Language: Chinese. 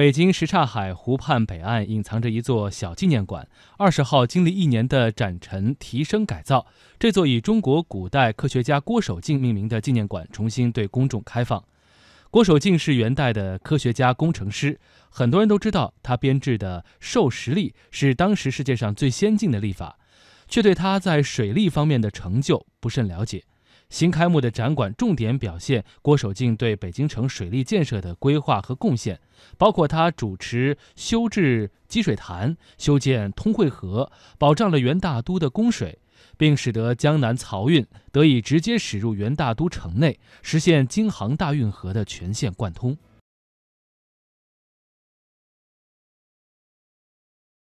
北京什刹海湖畔北岸隐藏着一座小纪念馆。二十号经历一年的展陈、提升、改造，这座以中国古代科学家郭守敬命名的纪念馆重新对公众开放。郭守敬是元代的科学家、工程师，很多人都知道他编制的授时历是当时世界上最先进的历法，却对他在水利方面的成就不甚了解。新开幕的展馆重点表现郭守敬对北京城水利建设的规划和贡献，包括他主持修治积水潭、修建通惠河，保障了元大都的供水，并使得江南漕运得以直接驶入元大都城内，实现京杭大运河的全线贯通。